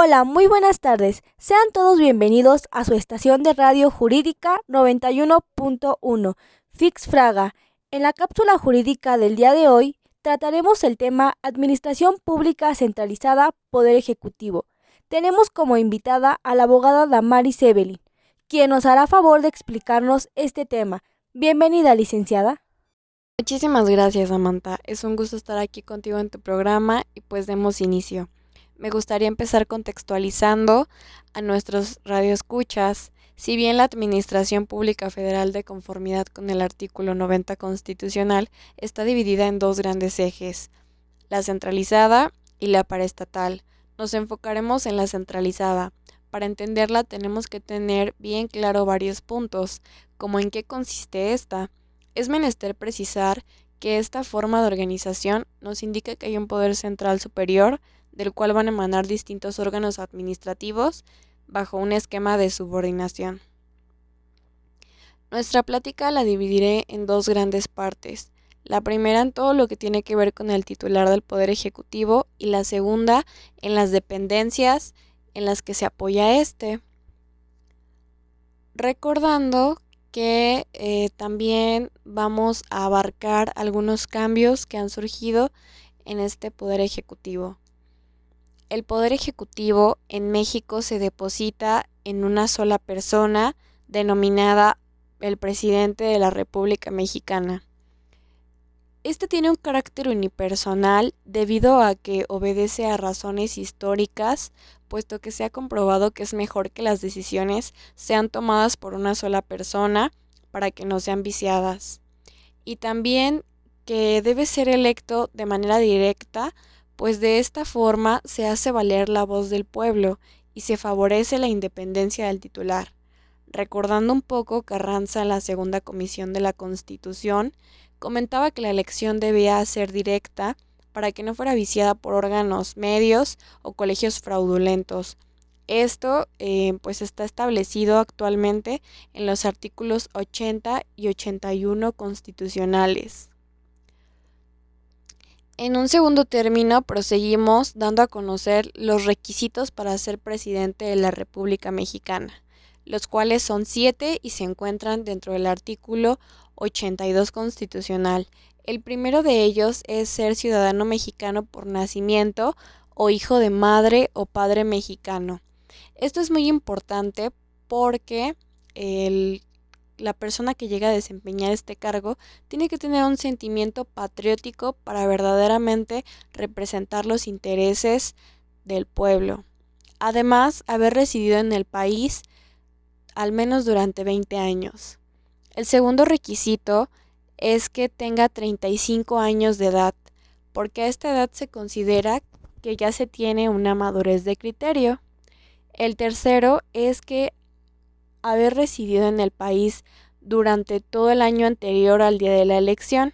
Hola, muy buenas tardes. Sean todos bienvenidos a su estación de radio jurídica 91.1, Fix Fraga. En la cápsula jurídica del día de hoy trataremos el tema Administración Pública Centralizada, Poder Ejecutivo. Tenemos como invitada a la abogada Damaris Evelyn, quien nos hará favor de explicarnos este tema. Bienvenida, licenciada. Muchísimas gracias, Samantha. Es un gusto estar aquí contigo en tu programa y pues demos inicio me gustaría empezar contextualizando a nuestros radioescuchas. Si bien la Administración Pública Federal de conformidad con el artículo 90 constitucional está dividida en dos grandes ejes, la centralizada y la paraestatal, nos enfocaremos en la centralizada. Para entenderla tenemos que tener bien claro varios puntos, como en qué consiste esta. Es menester precisar que esta forma de organización nos indica que hay un poder central superior del cual van a emanar distintos órganos administrativos bajo un esquema de subordinación. Nuestra plática la dividiré en dos grandes partes. La primera en todo lo que tiene que ver con el titular del Poder Ejecutivo y la segunda en las dependencias en las que se apoya este. Recordando que eh, también vamos a abarcar algunos cambios que han surgido en este Poder Ejecutivo el poder ejecutivo en México se deposita en una sola persona denominada el presidente de la República Mexicana. Este tiene un carácter unipersonal debido a que obedece a razones históricas, puesto que se ha comprobado que es mejor que las decisiones sean tomadas por una sola persona para que no sean viciadas. Y también que debe ser electo de manera directa pues de esta forma se hace valer la voz del pueblo y se favorece la independencia del titular. Recordando un poco, Carranza en la segunda comisión de la Constitución comentaba que la elección debía ser directa para que no fuera viciada por órganos medios o colegios fraudulentos. Esto eh, pues está establecido actualmente en los artículos 80 y 81 constitucionales. En un segundo término, proseguimos dando a conocer los requisitos para ser presidente de la República Mexicana, los cuales son siete y se encuentran dentro del artículo 82 constitucional. El primero de ellos es ser ciudadano mexicano por nacimiento o hijo de madre o padre mexicano. Esto es muy importante porque el la persona que llega a desempeñar este cargo tiene que tener un sentimiento patriótico para verdaderamente representar los intereses del pueblo. Además, haber residido en el país al menos durante 20 años. El segundo requisito es que tenga 35 años de edad, porque a esta edad se considera que ya se tiene una madurez de criterio. El tercero es que haber residido en el país durante todo el año anterior al día de la elección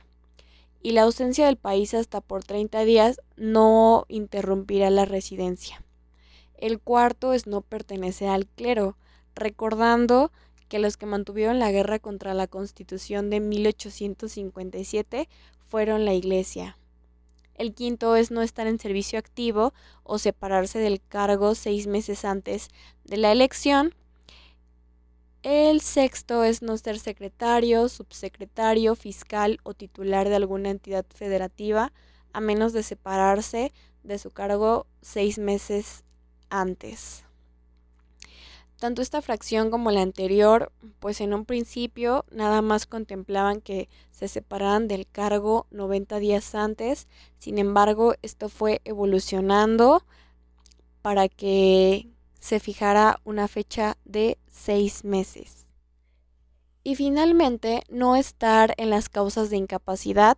y la ausencia del país hasta por 30 días no interrumpirá la residencia. El cuarto es no pertenecer al clero, recordando que los que mantuvieron la guerra contra la Constitución de 1857 fueron la Iglesia. El quinto es no estar en servicio activo o separarse del cargo seis meses antes de la elección. El sexto es no ser secretario, subsecretario, fiscal o titular de alguna entidad federativa, a menos de separarse de su cargo seis meses antes. Tanto esta fracción como la anterior, pues en un principio nada más contemplaban que se separaran del cargo 90 días antes, sin embargo esto fue evolucionando para que se fijara una fecha de seis meses. Y finalmente, no estar en las causas de incapacidad.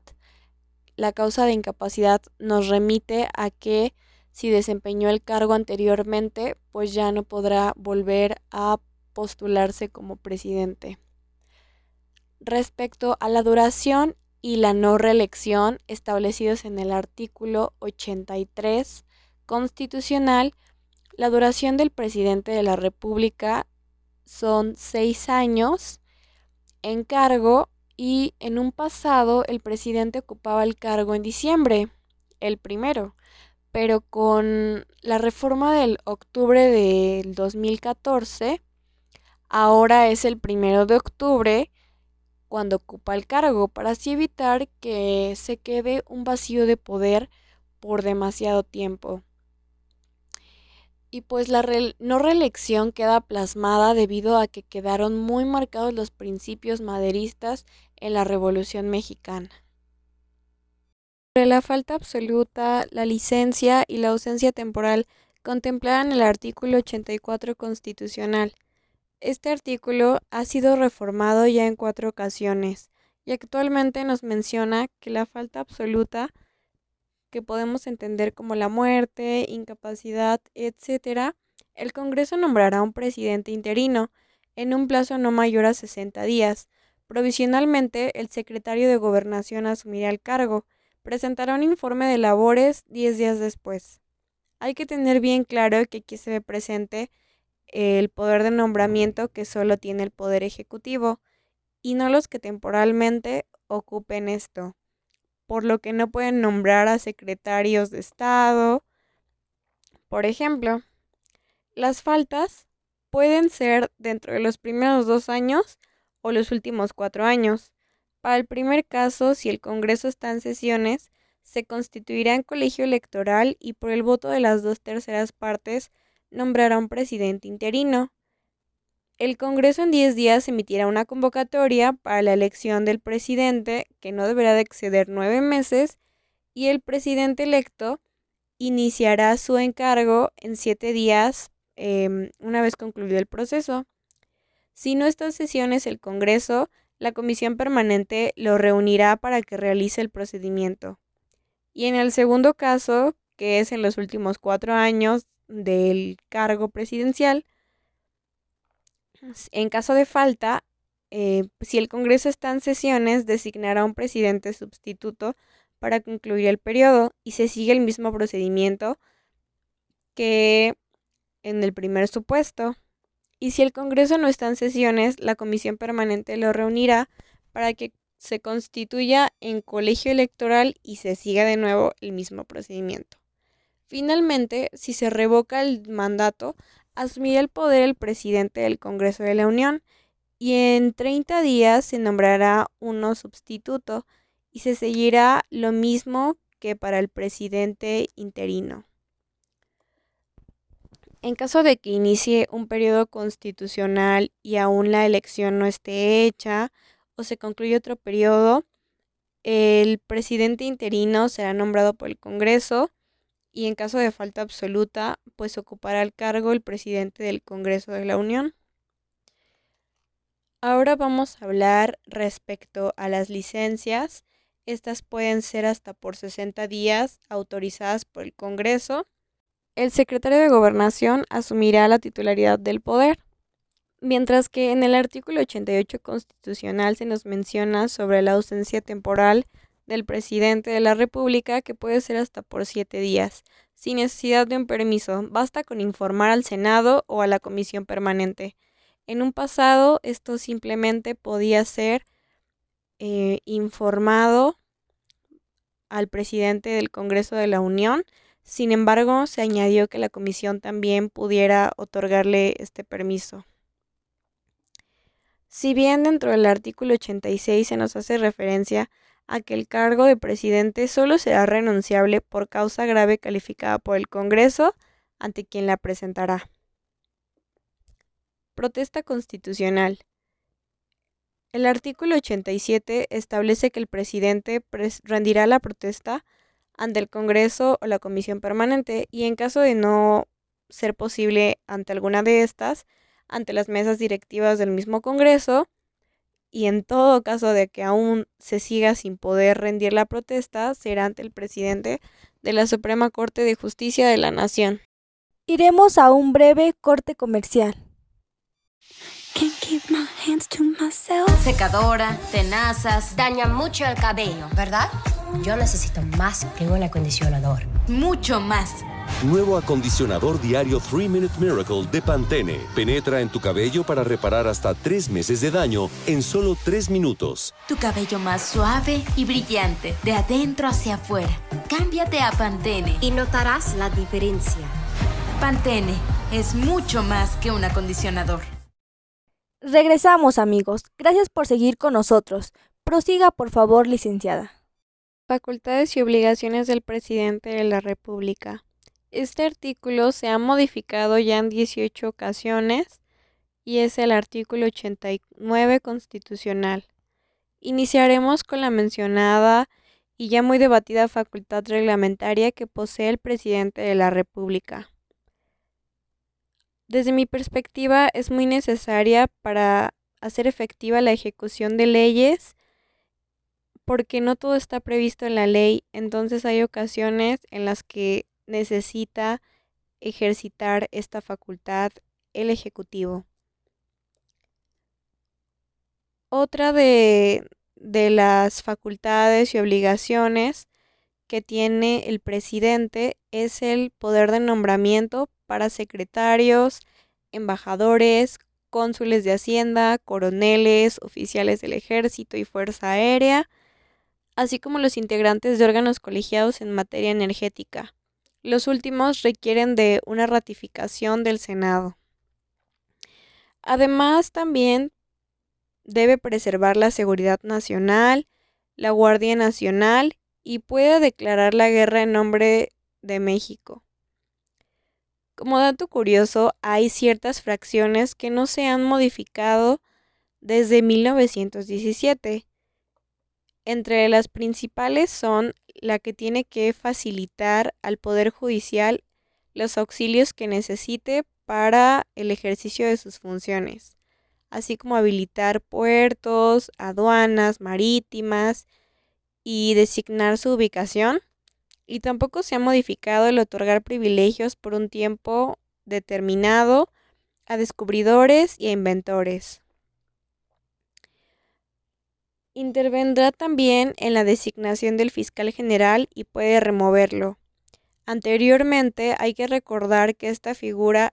La causa de incapacidad nos remite a que si desempeñó el cargo anteriormente, pues ya no podrá volver a postularse como presidente. Respecto a la duración y la no reelección establecidos en el artículo 83 constitucional, la duración del presidente de la República son seis años en cargo y en un pasado el presidente ocupaba el cargo en diciembre, el primero, pero con la reforma del octubre del 2014, ahora es el primero de octubre cuando ocupa el cargo, para así evitar que se quede un vacío de poder por demasiado tiempo. Y pues la no reelección queda plasmada debido a que quedaron muy marcados los principios maderistas en la Revolución Mexicana. Sobre la falta absoluta, la licencia y la ausencia temporal contemplaban el artículo 84 constitucional. Este artículo ha sido reformado ya en cuatro ocasiones y actualmente nos menciona que la falta absoluta, que podemos entender como la muerte, incapacidad, etc., el Congreso nombrará un presidente interino en un plazo no mayor a 60 días. Provisionalmente, el secretario de Gobernación asumirá el cargo presentará un informe de labores 10 días después. Hay que tener bien claro que aquí se ve presente el poder de nombramiento que solo tiene el poder ejecutivo y no los que temporalmente ocupen esto, por lo que no pueden nombrar a secretarios de Estado. Por ejemplo, las faltas pueden ser dentro de los primeros dos años o los últimos cuatro años. Para el primer caso, si el Congreso está en sesiones, se constituirá en colegio electoral y por el voto de las dos terceras partes nombrará un presidente interino. El Congreso en 10 días emitirá una convocatoria para la elección del presidente, que no deberá de exceder nueve meses, y el presidente electo iniciará su encargo en siete días em, una vez concluido el proceso. Si no está en sesiones el Congreso, la comisión permanente lo reunirá para que realice el procedimiento. Y en el segundo caso, que es en los últimos cuatro años del cargo presidencial, en caso de falta, eh, si el Congreso está en sesiones, designará un presidente sustituto para concluir el periodo y se sigue el mismo procedimiento que en el primer supuesto y si el Congreso no está en sesiones, la Comisión Permanente lo reunirá para que se constituya en colegio electoral y se siga de nuevo el mismo procedimiento. Finalmente, si se revoca el mandato, asumirá el poder el presidente del Congreso de la Unión y en 30 días se nombrará uno sustituto y se seguirá lo mismo que para el presidente interino. En caso de que inicie un periodo constitucional y aún la elección no esté hecha o se concluye otro periodo, el presidente interino será nombrado por el Congreso y en caso de falta absoluta, pues ocupará el cargo el presidente del Congreso de la Unión. Ahora vamos a hablar respecto a las licencias. Estas pueden ser hasta por 60 días autorizadas por el Congreso el secretario de Gobernación asumirá la titularidad del poder, mientras que en el artículo 88 constitucional se nos menciona sobre la ausencia temporal del presidente de la República que puede ser hasta por siete días, sin necesidad de un permiso, basta con informar al Senado o a la Comisión Permanente. En un pasado esto simplemente podía ser eh, informado al presidente del Congreso de la Unión, sin embargo, se añadió que la comisión también pudiera otorgarle este permiso. Si bien dentro del artículo 86 se nos hace referencia a que el cargo de presidente solo será renunciable por causa grave calificada por el Congreso ante quien la presentará. Protesta constitucional. El artículo 87 establece que el presidente rendirá la protesta ante el Congreso o la Comisión Permanente y en caso de no ser posible ante alguna de estas, ante las mesas directivas del mismo Congreso y en todo caso de que aún se siga sin poder rendir la protesta, será ante el presidente de la Suprema Corte de Justicia de la Nación. Iremos a un breve corte comercial. Secadora, tenazas, daña mucho el cabello, ¿verdad? Yo necesito más que un acondicionador. Mucho más. Nuevo acondicionador diario 3 Minute Miracle de Pantene. Penetra en tu cabello para reparar hasta 3 meses de daño en solo 3 minutos. Tu cabello más suave y brillante, de adentro hacia afuera. Cámbiate a Pantene. Y notarás la diferencia. Pantene es mucho más que un acondicionador. Regresamos amigos. Gracias por seguir con nosotros. Prosiga por favor, licenciada. Facultades y obligaciones del presidente de la República. Este artículo se ha modificado ya en 18 ocasiones y es el artículo 89 constitucional. Iniciaremos con la mencionada y ya muy debatida facultad reglamentaria que posee el presidente de la República. Desde mi perspectiva es muy necesaria para hacer efectiva la ejecución de leyes porque no todo está previsto en la ley, entonces hay ocasiones en las que necesita ejercitar esta facultad el Ejecutivo. Otra de, de las facultades y obligaciones que tiene el presidente es el poder de nombramiento para secretarios, embajadores, cónsules de Hacienda, coroneles, oficiales del Ejército y Fuerza Aérea, así como los integrantes de órganos colegiados en materia energética. Los últimos requieren de una ratificación del Senado. Además, también debe preservar la seguridad nacional, la Guardia Nacional y puede declarar la guerra en nombre de México. Como dato curioso, hay ciertas fracciones que no se han modificado desde 1917 entre las principales son la que tiene que facilitar al Poder Judicial los auxilios que necesite para el ejercicio de sus funciones, así como habilitar puertos, aduanas marítimas y designar su ubicación. Y tampoco se ha modificado el otorgar privilegios por un tiempo determinado a descubridores y a inventores. Intervendrá también en la designación del fiscal general y puede removerlo. Anteriormente hay que recordar que esta figura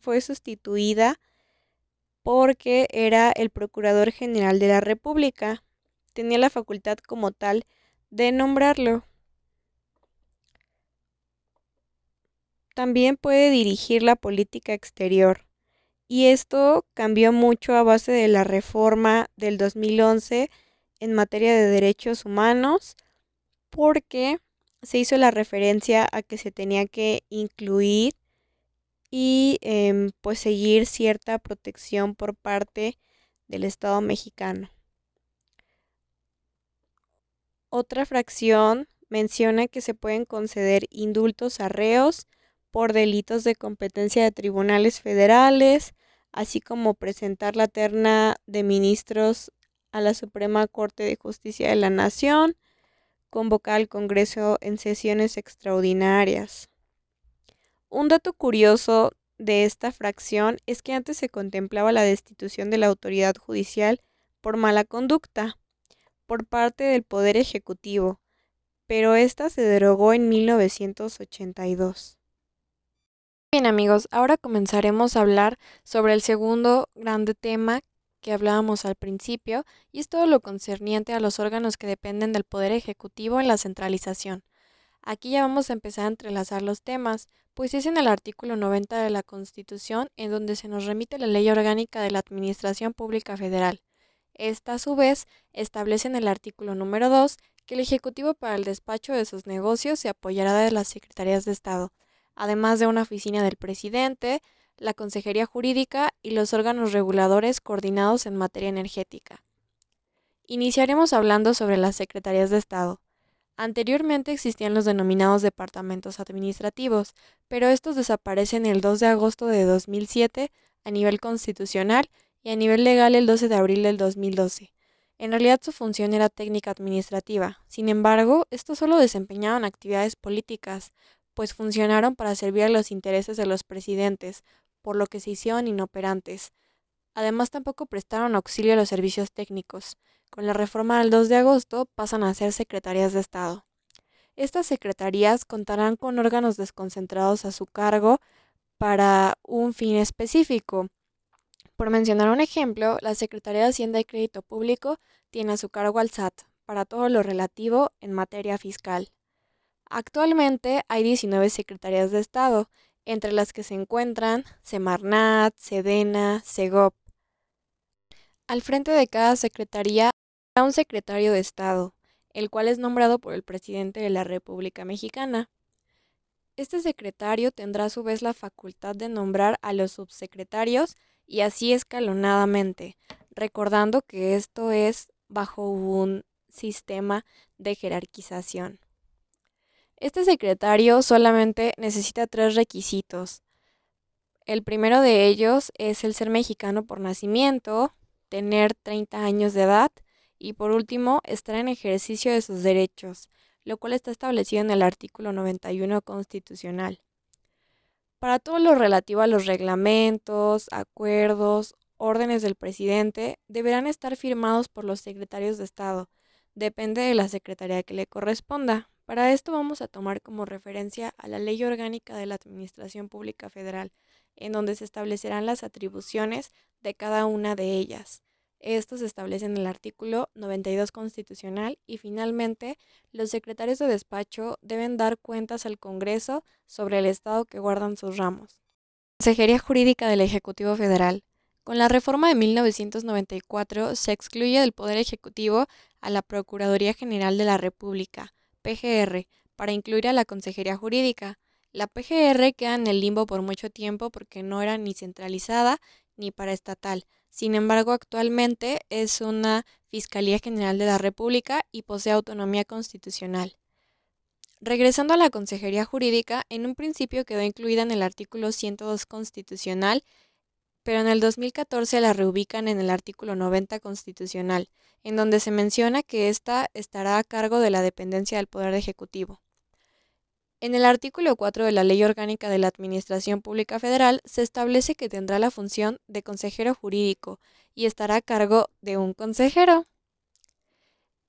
fue sustituida porque era el Procurador General de la República. Tenía la facultad como tal de nombrarlo. También puede dirigir la política exterior. Y esto cambió mucho a base de la reforma del 2011 en materia de derechos humanos, porque se hizo la referencia a que se tenía que incluir y em, pues seguir cierta protección por parte del Estado mexicano. Otra fracción menciona que se pueden conceder indultos a reos por delitos de competencia de tribunales federales, así como presentar la terna de ministros a la Suprema Corte de Justicia de la Nación, convocar al Congreso en sesiones extraordinarias. Un dato curioso de esta fracción es que antes se contemplaba la destitución de la autoridad judicial por mala conducta por parte del Poder Ejecutivo, pero esta se derogó en 1982. Bien amigos, ahora comenzaremos a hablar sobre el segundo grande tema que hablábamos al principio y es todo lo concerniente a los órganos que dependen del Poder Ejecutivo en la centralización. Aquí ya vamos a empezar a entrelazar los temas, pues es en el artículo 90 de la Constitución en donde se nos remite la Ley Orgánica de la Administración Pública Federal. Esta, a su vez, establece en el artículo número 2 que el Ejecutivo para el despacho de sus negocios se apoyará de las Secretarías de Estado, además de una oficina del presidente, la Consejería Jurídica y los órganos reguladores coordinados en materia energética. Iniciaremos hablando sobre las Secretarías de Estado. Anteriormente existían los denominados departamentos administrativos, pero estos desaparecen el 2 de agosto de 2007 a nivel constitucional y a nivel legal el 12 de abril del 2012. En realidad su función era técnica administrativa, sin embargo, estos solo desempeñaban actividades políticas, pues funcionaron para servir a los intereses de los presidentes, por lo que se hicieron inoperantes. Además, tampoco prestaron auxilio a los servicios técnicos. Con la reforma del 2 de agosto pasan a ser secretarías de Estado. Estas secretarías contarán con órganos desconcentrados a su cargo para un fin específico. Por mencionar un ejemplo, la Secretaría de Hacienda y Crédito Público tiene a su cargo al SAT para todo lo relativo en materia fiscal. Actualmente hay 19 secretarías de Estado, entre las que se encuentran Semarnat, Sedena, Segop. Al frente de cada secretaría hay un secretario de Estado, el cual es nombrado por el presidente de la República Mexicana. Este secretario tendrá a su vez la facultad de nombrar a los subsecretarios y así escalonadamente, recordando que esto es bajo un sistema de jerarquización. Este secretario solamente necesita tres requisitos. El primero de ellos es el ser mexicano por nacimiento, tener 30 años de edad y por último estar en ejercicio de sus derechos, lo cual está establecido en el artículo 91 constitucional. Para todo lo relativo a los reglamentos, acuerdos, órdenes del presidente, deberán estar firmados por los secretarios de Estado. Depende de la secretaría que le corresponda. Para esto vamos a tomar como referencia a la Ley Orgánica de la Administración Pública Federal, en donde se establecerán las atribuciones de cada una de ellas. Esto se establece en el artículo 92 constitucional y finalmente los secretarios de despacho deben dar cuentas al Congreso sobre el estado que guardan sus ramos. Consejería Jurídica del Ejecutivo Federal. Con la reforma de 1994 se excluye del Poder Ejecutivo a la Procuraduría General de la República, PGR, para incluir a la Consejería Jurídica. La PGR queda en el limbo por mucho tiempo porque no era ni centralizada ni paraestatal, sin embargo, actualmente es una Fiscalía General de la República y posee autonomía constitucional. Regresando a la Consejería Jurídica, en un principio quedó incluida en el artículo 102 constitucional, pero en el 2014 la reubican en el artículo 90 constitucional, en donde se menciona que ésta estará a cargo de la dependencia del Poder Ejecutivo. En el artículo 4 de la Ley Orgánica de la Administración Pública Federal se establece que tendrá la función de consejero jurídico y estará a cargo de un consejero.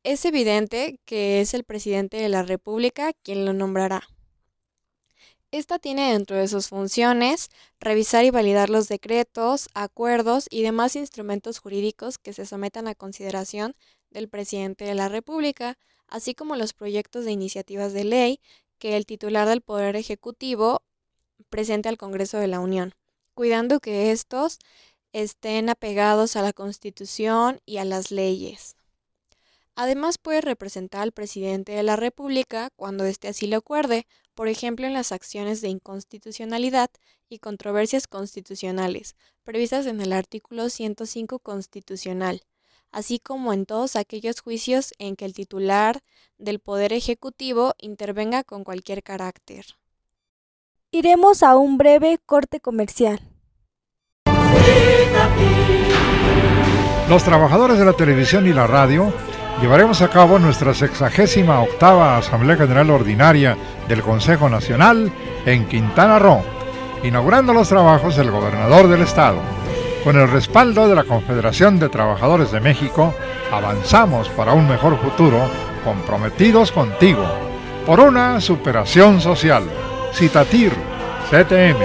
Es evidente que es el presidente de la República quien lo nombrará. Esta tiene dentro de sus funciones revisar y validar los decretos, acuerdos y demás instrumentos jurídicos que se sometan a consideración del presidente de la República, así como los proyectos de iniciativas de ley que el titular del Poder Ejecutivo presente al Congreso de la Unión, cuidando que estos estén apegados a la Constitución y a las leyes. Además puede representar al presidente de la República cuando éste así lo acuerde, por ejemplo en las acciones de inconstitucionalidad y controversias constitucionales, previstas en el artículo 105 constitucional, así como en todos aquellos juicios en que el titular del Poder Ejecutivo intervenga con cualquier carácter. Iremos a un breve corte comercial. Los trabajadores de la televisión y la radio llevaremos a cabo nuestra sexagésima octava Asamblea General Ordinaria del Consejo Nacional en Quintana Roo, inaugurando los trabajos del gobernador del estado. Con el respaldo de la Confederación de Trabajadores de México, avanzamos para un mejor futuro, comprometidos contigo, por una superación social. Citatir, CTM.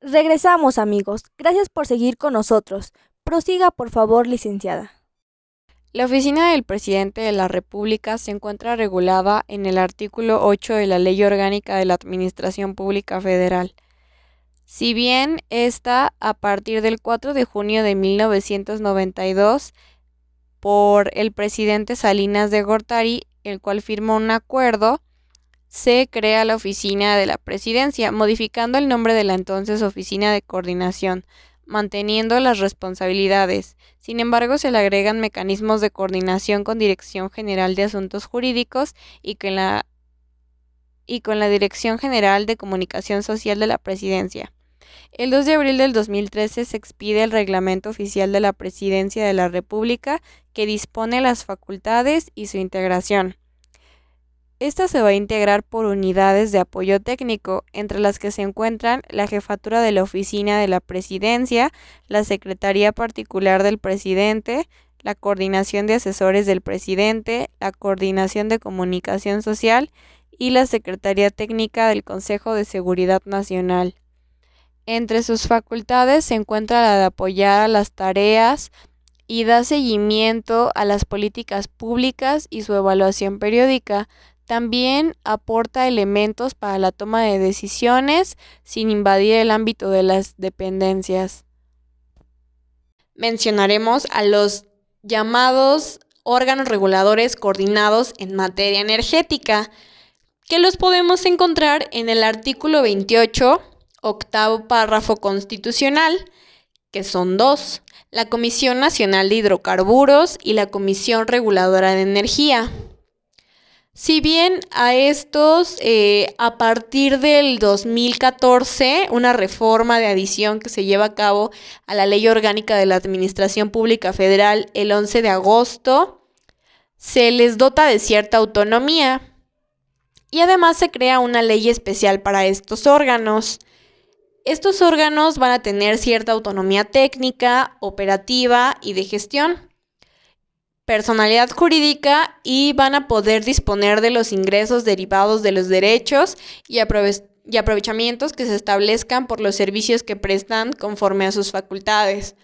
Regresamos amigos, gracias por seguir con nosotros. Prosiga por favor, licenciada. La oficina del presidente de la República se encuentra regulada en el artículo 8 de la Ley Orgánica de la Administración Pública Federal si bien esta, a partir del 4 de junio de 1992, por el presidente Salinas de Gortari, el cual firmó un acuerdo, se crea la oficina de la presidencia, modificando el nombre de la entonces oficina de coordinación, manteniendo las responsabilidades. Sin embargo, se le agregan mecanismos de coordinación con Dirección General de Asuntos Jurídicos y con la Dirección General de Comunicación Social de la Presidencia. El 2 de abril del 2013 se expide el Reglamento Oficial de la Presidencia de la República que dispone las facultades y su integración. Esta se va a integrar por unidades de apoyo técnico, entre las que se encuentran la jefatura de la oficina de la presidencia, la secretaría particular del presidente, la coordinación de asesores del presidente, la coordinación de comunicación social y la Secretaría Técnica del Consejo de Seguridad Nacional. Entre sus facultades se encuentra la de apoyar a las tareas y da seguimiento a las políticas públicas y su evaluación periódica. También aporta elementos para la toma de decisiones sin invadir el ámbito de las dependencias. Mencionaremos a los llamados órganos reguladores coordinados en materia energética, que los podemos encontrar en el artículo 28, octavo párrafo constitucional, que son dos, la Comisión Nacional de Hidrocarburos y la Comisión Reguladora de Energía. Si bien a estos, eh, a partir del 2014, una reforma de adición que se lleva a cabo a la Ley Orgánica de la Administración Pública Federal el 11 de agosto, se les dota de cierta autonomía y además se crea una ley especial para estos órganos. Estos órganos van a tener cierta autonomía técnica, operativa y de gestión, personalidad jurídica y van a poder disponer de los ingresos derivados de los derechos y, aprovechamientos que se establezcan por los servicios que prestan conforme a sus facultades.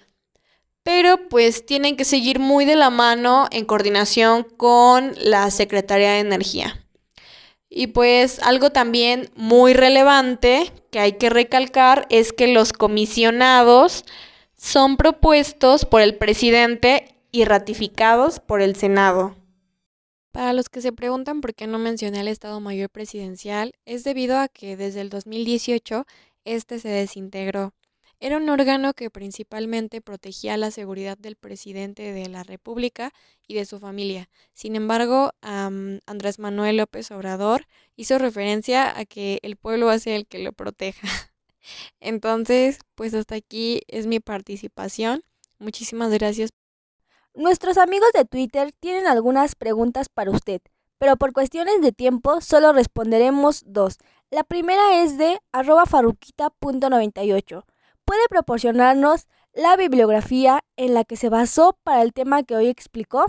Pero pues tienen que seguir muy de la mano en coordinación con la Secretaría de Energía. Y pues algo también muy relevante que hay que recalcar es que los comisionados son propuestos por el presidente y ratificados por el Senado. Para los que se preguntan por qué no mencioné el Estado Mayor Presidencial, es debido a que desde el 2018 este se desintegró. Era un órgano que principalmente protegía la seguridad del presidente de la República y de su familia. Sin embargo, Andrés Manuel López Obrador hizo referencia a que el pueblo hace el que lo proteja. Entonces, pues hasta aquí es mi participación. Muchísimas gracias. Nuestros amigos de Twitter tienen algunas preguntas para usted, pero por cuestiones de tiempo solo responderemos dos. La primera es de arroba faruquita.98 puede proporcionarnos la bibliografía en la que se basó para el tema que hoy explicó.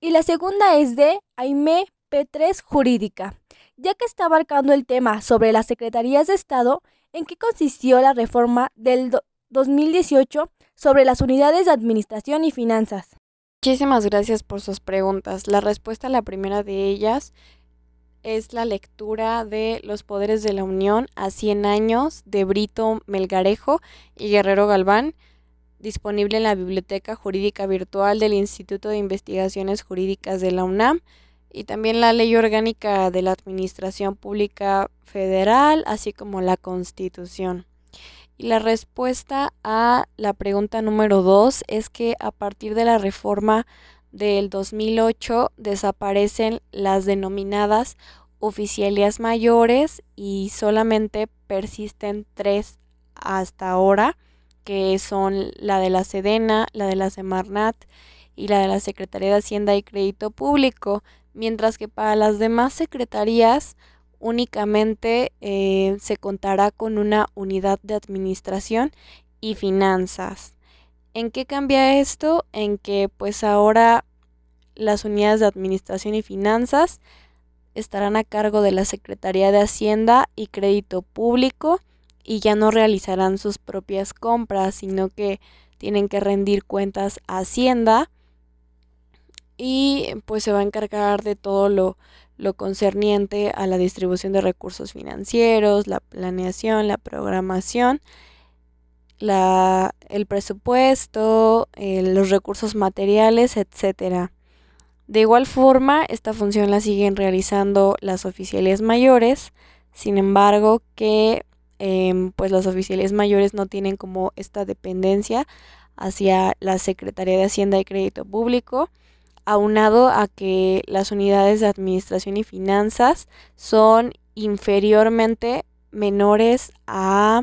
Y la segunda es de Aime P3 Jurídica, ya que está abarcando el tema sobre las secretarías de Estado, en qué consistió la reforma del 2018 sobre las unidades de administración y finanzas. Muchísimas gracias por sus preguntas. La respuesta a la primera de ellas es la lectura de Los Poderes de la Unión a 100 años de Brito Melgarejo y Guerrero Galván, disponible en la Biblioteca Jurídica Virtual del Instituto de Investigaciones Jurídicas de la UNAM y también la Ley Orgánica de la Administración Pública Federal, así como la Constitución. La respuesta a la pregunta número 2 es que a partir de la reforma del 2008 desaparecen las denominadas oficialías mayores y solamente persisten tres hasta ahora, que son la de la Sedena, la de la Semarnat y la de la Secretaría de Hacienda y Crédito Público, mientras que para las demás secretarías únicamente eh, se contará con una unidad de administración y finanzas. ¿En qué cambia esto? En que pues ahora las unidades de administración y finanzas estarán a cargo de la Secretaría de Hacienda y Crédito Público y ya no realizarán sus propias compras, sino que tienen que rendir cuentas a Hacienda y pues se va a encargar de todo lo, lo concerniente a la distribución de recursos financieros, la planeación, la programación la, el presupuesto, eh, los recursos materiales, etcétera. De igual forma, esta función la siguen realizando las oficiales mayores, sin embargo que em, pues los oficiales mayores no tienen como esta dependencia hacia la Secretaría de Hacienda y Crédito Público, aunado a que las unidades de administración y finanzas son inferiormente menores a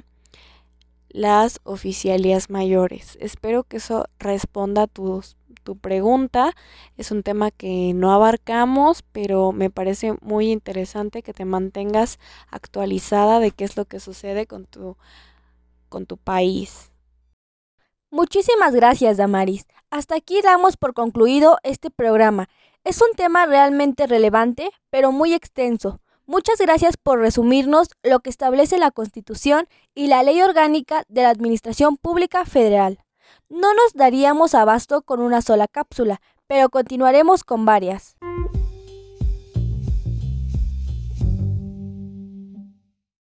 las oficialías mayores. Espero que eso responda a tus, tu pregunta. Es un tema que no abarcamos, pero me parece muy interesante que te mantengas actualizada de qué es lo que sucede con tu, con tu país. Muchísimas gracias, Damaris. Hasta aquí damos por concluido este programa. Es un tema realmente relevante, pero muy extenso. Muchas gracias por resumirnos lo que establece la Constitución y la Ley Orgánica de la Administración Pública Federal. No nos daríamos abasto con una sola cápsula, pero continuaremos con varias.